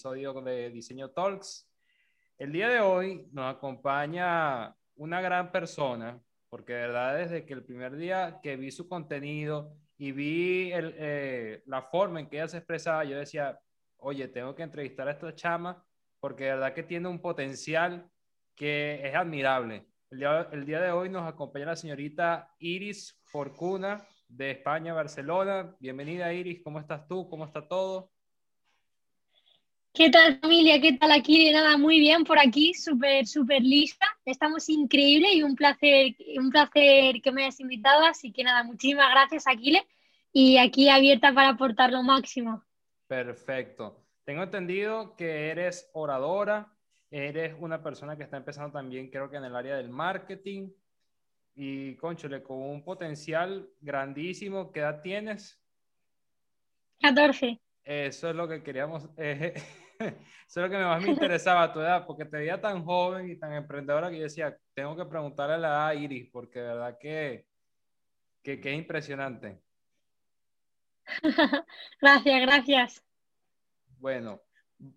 episodio de Diseño Talks. El día de hoy nos acompaña una gran persona, porque de verdad desde que el primer día que vi su contenido y vi eh, la forma en que ella se expresaba, yo decía, oye, tengo que entrevistar a esta chama, porque de verdad que tiene un potencial que es admirable. El día, el día de hoy nos acompaña la señorita Iris Forcuna de España, Barcelona. Bienvenida Iris, ¿cómo estás tú? ¿Cómo está todo? ¿Qué tal familia? ¿Qué tal aquí? Nada, muy bien por aquí, súper, súper lista. Estamos increíble y un placer, un placer que me hayas invitado. Así que nada, muchísimas gracias, Aquile. Y aquí abierta para aportar lo máximo. Perfecto. Tengo entendido que eres oradora, eres una persona que está empezando también, creo que en el área del marketing. Y, conchole, con un potencial grandísimo. ¿Qué edad tienes? 14. Eso es lo que queríamos. Eh, eso es lo que más me interesaba a tu edad, porque te veía tan joven y tan emprendedora que yo decía, tengo que preguntarle a la edad a Iris, porque de verdad que, que, que es impresionante. gracias, gracias. Bueno,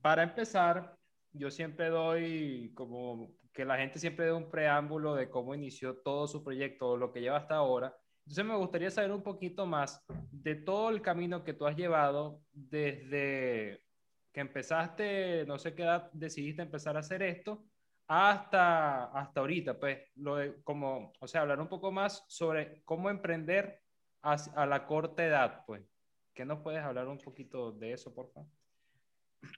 para empezar, yo siempre doy como que la gente siempre dé un preámbulo de cómo inició todo su proyecto, lo que lleva hasta ahora. Entonces me gustaría saber un poquito más de todo el camino que tú has llevado desde que empezaste, no sé qué edad decidiste empezar a hacer esto, hasta, hasta ahorita, pues, lo de, como, o sea, hablar un poco más sobre cómo emprender a, a la corta edad, pues. ¿Qué nos puedes hablar un poquito de eso, por favor?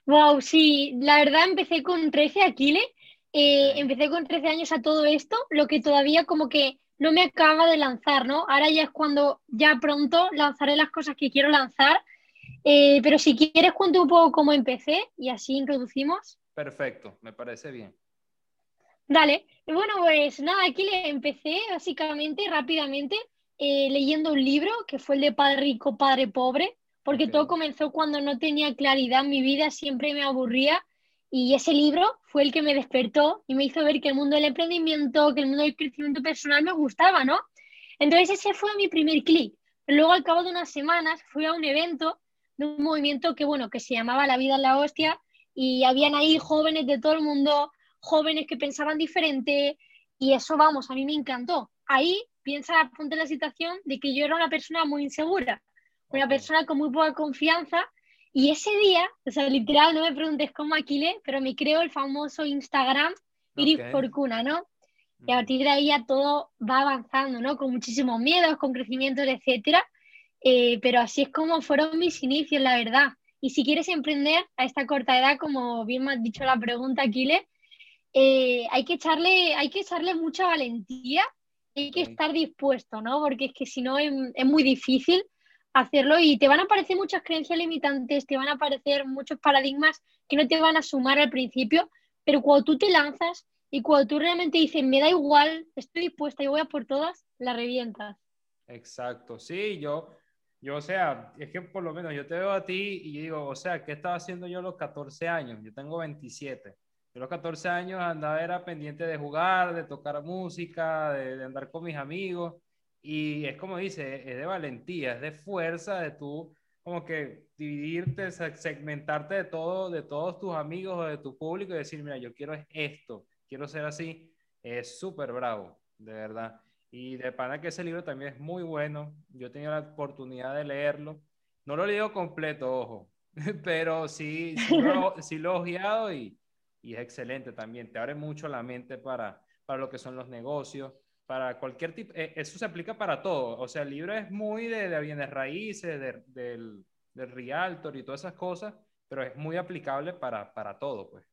Wow, sí, la verdad empecé con 13 Aquile, eh, empecé con 13 años a todo esto, lo que todavía como que no me acaba de lanzar, ¿no? Ahora ya es cuando ya pronto lanzaré las cosas que quiero lanzar, eh, pero si quieres cuento un poco cómo empecé y así introducimos. Perfecto, me parece bien. Dale, bueno, pues nada, aquí le empecé básicamente rápidamente eh, leyendo un libro que fue el de Padre Rico, Padre Pobre, porque todo comenzó cuando no tenía claridad en mi vida, siempre me aburría y ese libro fue el que me despertó y me hizo ver que el mundo del emprendimiento, que el mundo del crecimiento personal me gustaba, ¿no? Entonces ese fue mi primer clic. Luego al cabo de unas semanas fui a un evento de un movimiento que, bueno, que se llamaba La vida en la hostia y habían ahí jóvenes de todo el mundo, jóvenes que pensaban diferente y eso, vamos, a mí me encantó. Ahí piensa, ponte la situación de que yo era una persona muy insegura una persona con muy poca confianza. Y ese día, o sea, literal, no me preguntes cómo Aquile, pero me creo el famoso Instagram Iris Forcuna, ¿no? Y a partir de ahí ya todo va avanzando, ¿no? Con muchísimos miedos, con crecimientos, etcétera. Eh, pero así es como fueron mis inicios, la verdad. Y si quieres emprender a esta corta edad, como bien me has dicho la pregunta, Aquile, eh, hay, que echarle, hay que echarle mucha valentía, hay que estar dispuesto, ¿no? Porque es que si no es, es muy difícil hacerlo y te van a aparecer muchas creencias limitantes, te van a aparecer muchos paradigmas que no te van a sumar al principio, pero cuando tú te lanzas y cuando tú realmente dices, me da igual, estoy dispuesta y voy a por todas, la revientas. Exacto, sí, yo, yo, o sea, es que por lo menos yo te veo a ti y digo, o sea, ¿qué estaba haciendo yo a los 14 años? Yo tengo 27. Yo a los 14 años andaba, era pendiente de jugar, de tocar música, de andar con mis amigos y es como dice, es de valentía, es de fuerza, de tú como que dividirte, segmentarte de todo, de todos tus amigos o de tu público y decir, mira, yo quiero esto, quiero ser así, es súper bravo, de verdad. Y de pana que ese libro también es muy bueno, yo he tenido la oportunidad de leerlo, no lo he leído completo, ojo, pero sí, sí, lo, sí lo he ojeado y, y es excelente también, te abre mucho la mente para, para lo que son los negocios, para cualquier tipo, eh, eso se aplica para todo. O sea, el libro es muy de, de bienes raíces, de, del, del realtor y todas esas cosas, pero es muy aplicable para, para todo, pues.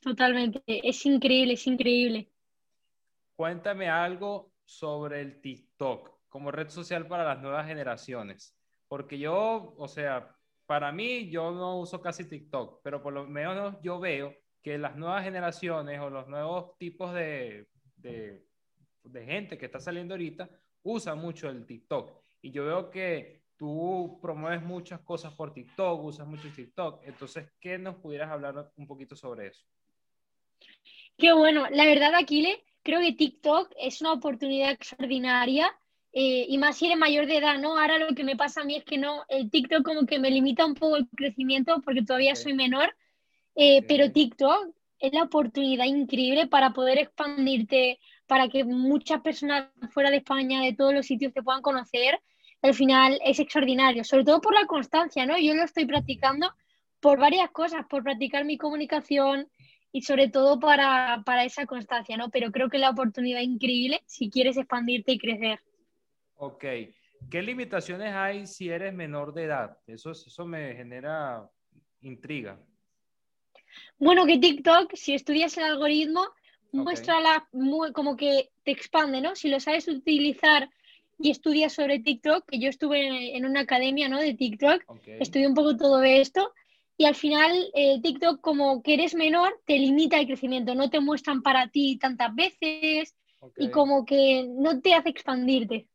Totalmente, es increíble, es increíble. Cuéntame algo sobre el TikTok como red social para las nuevas generaciones, porque yo, o sea, para mí yo no uso casi TikTok, pero por lo menos yo veo que las nuevas generaciones o los nuevos tipos de, de de gente que está saliendo ahorita usa mucho el TikTok. Y yo veo que tú promueves muchas cosas por TikTok, usas mucho TikTok. Entonces, ¿qué nos pudieras hablar un poquito sobre eso? Qué bueno. La verdad, Aquile, creo que TikTok es una oportunidad extraordinaria eh, y más si eres mayor de edad, ¿no? Ahora lo que me pasa a mí es que no, el TikTok como que me limita un poco el crecimiento porque todavía soy menor, eh, pero TikTok es la oportunidad increíble para poder expandirte, para que muchas personas fuera de España, de todos los sitios te puedan conocer. Al final es extraordinario, sobre todo por la constancia, ¿no? Yo lo estoy practicando por varias cosas, por practicar mi comunicación y sobre todo para, para esa constancia, ¿no? Pero creo que es la oportunidad increíble si quieres expandirte y crecer. Ok. ¿Qué limitaciones hay si eres menor de edad? Eso, eso me genera intriga. Bueno, que TikTok, si estudias el algoritmo, muestra la, como que te expande, ¿no? Si lo sabes utilizar y estudias sobre TikTok, que yo estuve en, una academia, ¿no? De TikTok, estudié un poco todo esto y al final eh, TikTok como que eres menor te limita el crecimiento, no te muestran para ti tantas veces y como que no te hace expandirte.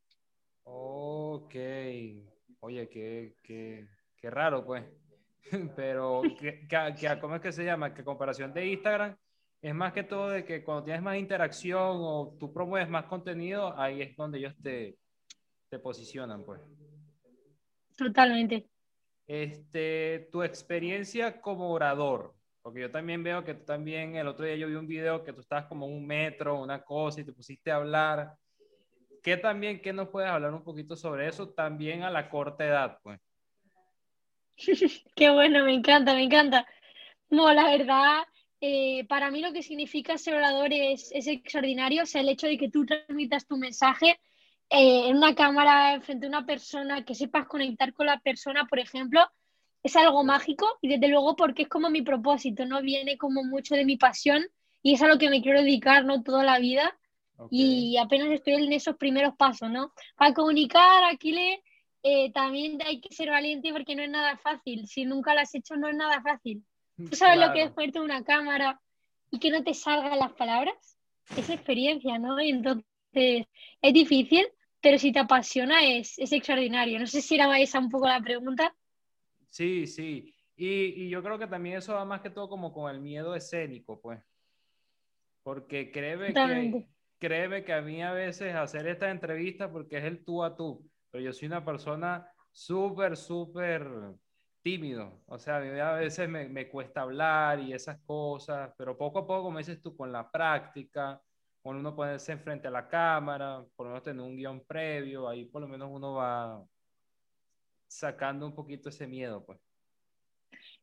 Ok, oye, qué, qué, qué raro pues. Pero, que, ¿cómo es que se llama? Que comparación de Instagram es más que todo de que cuando tienes más interacción o tú promueves más contenido, ahí es donde ellos te, te posicionan, pues. Totalmente. Este, tu experiencia como orador, porque yo también veo que tú también, el otro día yo vi un video que tú estabas como un metro, una cosa, y te pusiste a hablar. ¿Qué también, qué nos puedes hablar un poquito sobre eso también a la corta edad, pues? Qué bueno, me encanta, me encanta. No, la verdad, eh, para mí lo que significa ser orador es, es, extraordinario, o sea, el hecho de que tú transmitas tu mensaje eh, en una cámara, frente a una persona, que sepas conectar con la persona, por ejemplo, es algo mágico y desde luego porque es como mi propósito, ¿no? Viene como mucho de mi pasión y es a lo que me quiero dedicar, ¿no? Toda la vida. Y apenas estoy en esos primeros pasos, ¿no? Para comunicar, aquí le eh, también hay que ser valiente porque no es nada fácil. Si nunca lo has hecho, no es nada fácil. ¿Tú sabes lo que es ponerte una cámara y que no te salgan las palabras? Es experiencia, ¿no? Y entonces es difícil, pero si te apasiona es, es extraordinario. No sé si era esa un poco la pregunta. Sí, sí. Y, y, yo creo que también eso va más que todo como con el miedo escénico, pues. Porque créeme que, créeme que a mí a veces hacer esta entrevista, porque es el tú a tú, pero yo soy una persona súper, súper tímido. O sea, a mí a veces me, me, cuesta hablar y esas cosas, pero poco a poco, como dices tú, con la práctica, con uno ponerse enfrente a la cámara, por lo menos tener un guion previo, ahí por lo menos uno va sacando un poquito ese miedo, pues.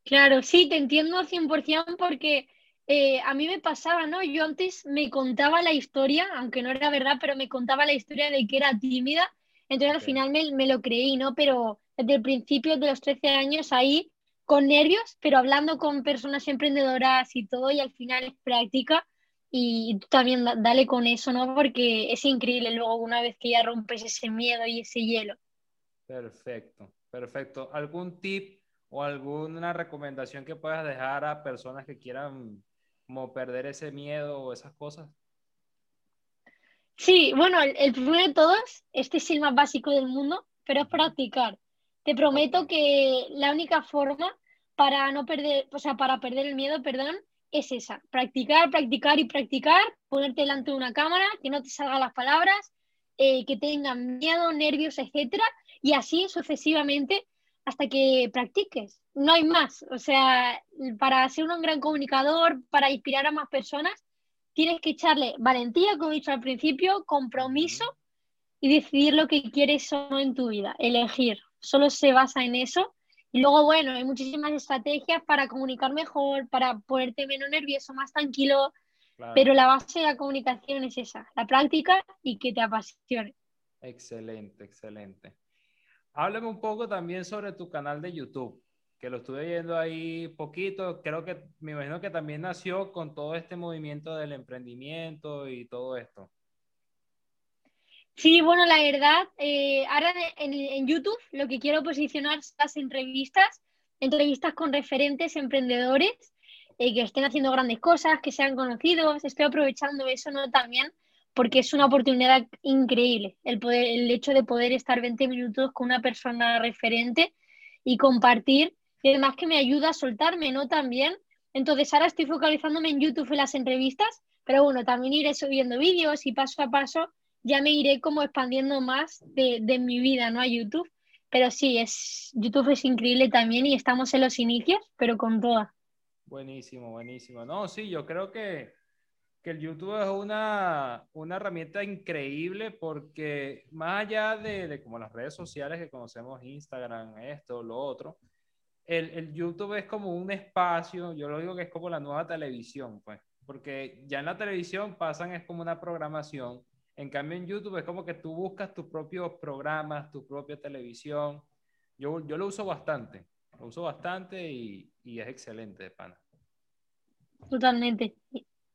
Claro, sí, te entiendo 100% porque eh, a mí me pasaba, ¿no? Yo antes me contaba la historia, aunque no era verdad, pero me contaba la historia de que era tímida entonces al final me, lo creí, ¿no? Pero desde el principio de los 13 años ahí con nervios, pero hablando con personas emprendedoras y todo, y al final es práctica. Y tú también dale con eso, ¿no? Porque es increíble luego una vez que ya rompes ese miedo y ese hielo. Perfecto, perfecto. ¿Algún tip o alguna recomendación que puedas dejar a personas que quieran como perder ese miedo o esas cosas? Sí, bueno, el, primero de todos, este es el más básico del mundo, pero es practicar. Te prometo que la única forma para no perder, o sea, para perder el miedo, perdón, es esa. Practicar, practicar y practicar, ponerte delante de una cámara, que no te salgan las palabras, eh, que tengan miedo, nervios, etcétera, y así sucesivamente hasta que practiques. No hay más. O sea, para ser un gran comunicador, para inspirar a más personas, tienes que echarle valentía, como he dicho al principio, compromiso y decidir lo que quieres o no en tu vida, elegir. Solo se basa en eso. Y luego, bueno, hay muchísimas estrategias para comunicar mejor, para ponerte menos nervioso, más tranquilo, pero la base de la comunicación es esa, la práctica y que te apasione. Excelente, excelente. Háblame un poco también sobre tu canal de YouTube que lo estuve viendo ahí poquito, creo que me imagino que también nació con todo este movimiento del emprendimiento y todo esto. Sí, bueno, la verdad, eh, ahora en, YouTube lo que quiero posicionar son las entrevistas, entrevistas con referentes emprendedores eh, que estén haciendo grandes cosas, que sean conocidos. Estoy aprovechando eso ¿no? también porque es una oportunidad increíble el, poder, el hecho de poder estar 20 minutos con una persona referente y compartir y además que me ayuda a soltarme, ¿no? También. Entonces ahora estoy focalizándome en YouTube en las entrevistas, pero bueno, también iré subiendo vídeos y paso a paso ya me iré como expandiendo más de, de mi vida, ¿no? A YouTube. Pero sí, es, YouTube es increíble también y estamos en los inicios, pero con toda. Buenísimo, buenísimo. No, sí, yo creo que, que el YouTube es una, una herramienta increíble porque más allá de, de, como las redes sociales que conocemos, Instagram, esto, lo otro, el, el, YouTube es como un espacio, yo lo digo que es como la nueva televisión, pues, porque ya en la televisión pasan, es como una programación en cambio, en YouTube es como que tú buscas tus propios programas, tu propia televisión. Yo, yo lo uso bastante, lo uso bastante y, y es excelente de pana. Totalmente,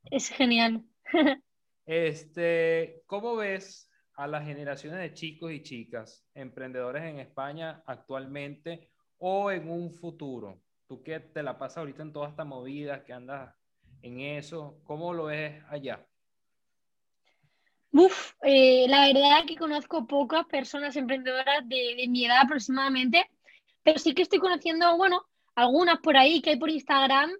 es genial. este, ¿Cómo ves a las generaciones de chicos y chicas emprendedores en España actualmente o en un futuro? Tú que te la pasas ahorita en toda esta movida, que andas en eso, ¿cómo lo ves allá? Uf, eh, la verdad que conozco pocas personas emprendedoras de, de, mi edad aproximadamente, pero sí que estoy conociendo, bueno, algunas por ahí que hay por Instagram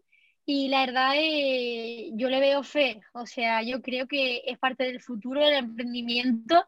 y la verdad eh, yo le veo fe, o sea, yo creo que es parte del futuro del emprendimiento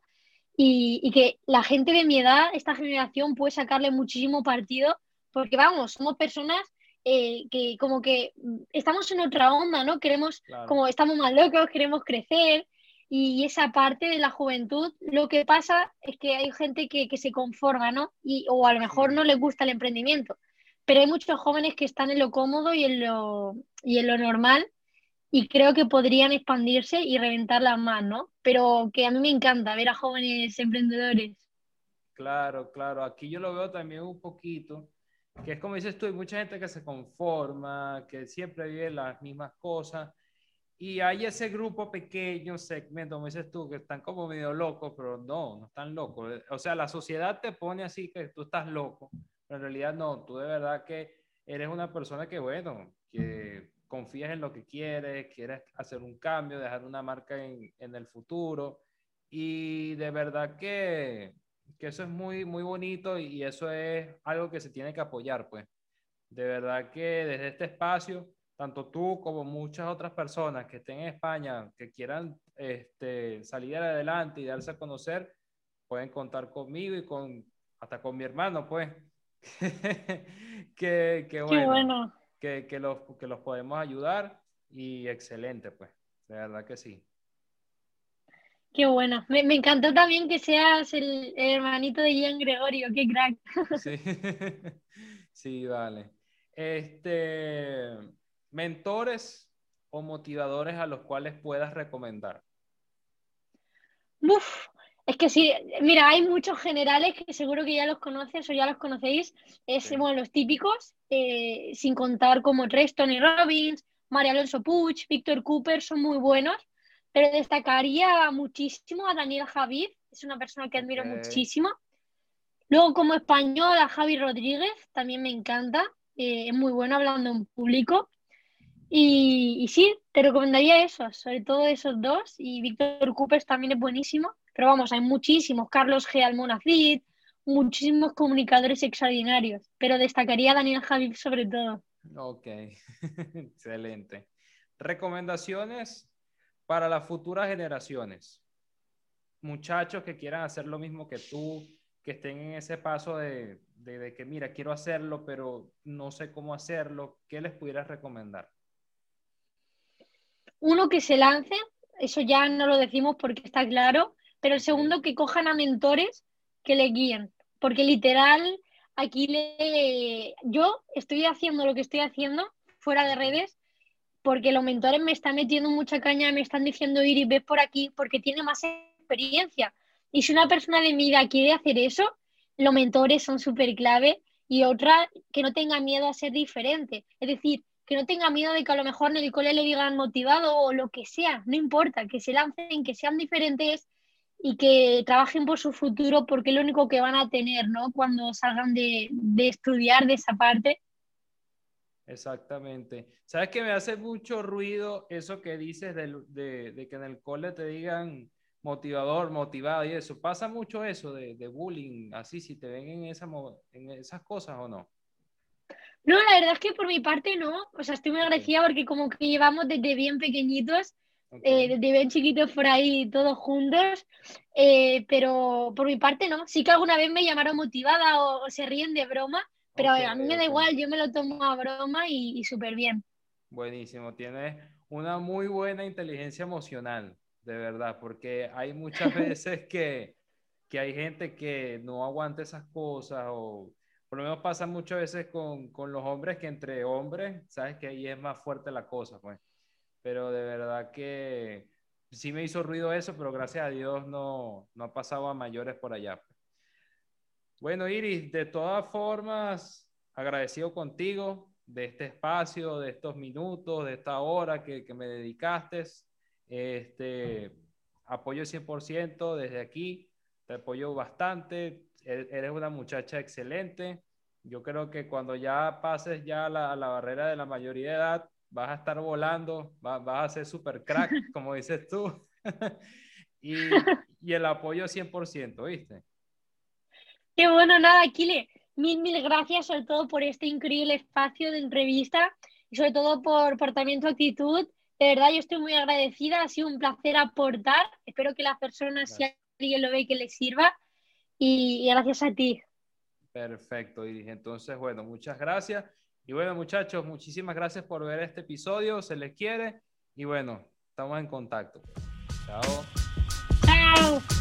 y, y que la gente de mi edad, esta generación, puede sacarle muchísimo partido porque vamos, somos personas eh, que como que estamos en otra onda, ¿no? Queremos, claro. como estamos más locos, queremos crecer y esa parte de la juventud, lo que pasa es que hay gente que, que se conforma, ¿no? Y, o a lo mejor no les gusta el emprendimiento, pero hay muchos jóvenes que están en lo cómodo y en lo, y en lo normal y creo que podrían expandirse y reventarlas más, ¿no? Pero que a mí me encanta ver a jóvenes emprendedores. Claro, claro, aquí yo lo veo también un poquito, que es como dices tú, hay mucha gente que se conforma, que siempre vive las mismas cosas y hay ese grupo pequeño, segmento, como dices tú, que están como medio locos, pero no, no están locos. O sea, la sociedad te pone así que tú estás loco, pero en realidad no, tú de verdad que eres una persona que, bueno, que confías en lo que quieres, quieres hacer un cambio, dejar una marca en, en el futuro. Y de verdad que, que eso es muy, muy bonito y eso es algo que se tiene que apoyar, pues. De verdad que desde este espacio tanto tú como muchas otras personas que estén en España, que quieran este, salir adelante y darse a conocer, pueden contar conmigo y con hasta con mi hermano, pues. que, que, bueno, bueno. Que, que, los, que los podemos ayudar y excelente, pues. De verdad que sí. Qué bueno. Me, me encantó también que seas el, el hermanito de Ian Gregorio. Qué crack. sí. sí, vale. Este, mentores o motivadores a los cuales puedas recomendar? Uf, es que sí, mira, hay muchos generales que seguro que ya los conoces o ya los conocéis, es, sí. bueno, los típicos, eh, sin contar como tres, Tony Robbins, María Alonso Puig, Víctor Cooper, son muy buenos, pero destacaría muchísimo a Daniel Javid, es una persona que admiro okay. muchísimo. Luego como español a Javi Rodríguez, también me encanta, eh, es muy bueno hablando en público. Y, sí, te recomendaría esos, sobre todo esos dos. Y Víctor Cooper también es buenísimo. Pero vamos, hay muchísimos. Carlos G. Almonacid, muchísimos comunicadores extraordinarios. Pero destacaría a Daniel Javid sobre todo. Ok, excelente. Recomendaciones para las futuras generaciones. Muchachos que quieran hacer lo mismo que tú, que estén en ese paso de, de, de que, mira, quiero hacerlo, pero no sé cómo hacerlo. ¿Qué les pudieras recomendar? Uno que se lance, eso ya no lo decimos porque está claro, pero el segundo que cojan a mentores que le guíen, porque literal aquí le yo estoy haciendo lo que estoy haciendo fuera de redes porque los mentores me están metiendo mucha caña, me están diciendo ir y ves por aquí porque tiene más experiencia. Y si una persona de mi edad quiere hacer eso, los mentores son súper clave y otra que no tenga miedo a ser diferente. Es decir, que no tenga miedo de que a lo mejor en el cole le digan motivado o lo que sea, no importa, que se lancen, que sean diferentes y que trabajen por su futuro porque es lo único que van a tener, ¿no? Cuando salgan de, de estudiar de esa parte. Exactamente. ¿Sabes que me hace mucho ruido eso que dices de, de, que en el cole te digan motivador, motivado y eso? ¿Pasa mucho eso de, de bullying, así, si te ven en, esa, en esas cosas o no? No, la verdad es que por mi parte no. O sea, estoy muy agradecida porque como que llevamos desde bien pequeñitos eh, de bien chiquitos por ahí, todos juntos, eh, pero por mi parte no. Sí que alguna vez me llamaron motivada o, se ríen de broma, pero a mí me da igual, yo me lo tomo a broma y, y súper bien. Buenísimo, tienes una muy buena inteligencia emocional, de verdad, porque hay muchas veces que, que hay gente que no aguanta esas cosas o por lo menos pasa muchas veces con, con, los hombres que entre hombres, sabes que ahí es más fuerte la cosa, pues. Pero de verdad que sí me hizo ruido eso, pero gracias a Dios no, no ha pasado a mayores por allá. Pues. Bueno, Iris, de todas formas, agradecido contigo de este espacio, de estos minutos, de esta hora que, que me dedicaste. Este, apoyo 100% desde aquí, te apoyo bastante, e-, eres una muchacha excelente. Yo creo que cuando ya pases ya la, la barrera de la mayoría de edad, vas a estar volando, vas, vas a ser super crack, como dices tú. y, y, el apoyo 100%, ¿viste? Qué bueno, nada, Kile. Mil, mil gracias sobre todo por este increíble espacio de entrevista y sobre todo por, por también tu actitud. De verdad, yo estoy muy agradecida, ha sido un placer aportar. Espero que las personas, si alguien lo ve, que les sirva y, gracias a ti. Perfecto, y entonces, bueno, muchas gracias. Y bueno, muchachos, muchísimas gracias por ver este episodio, se les quiere y bueno, estamos en contacto. Chao. Chao.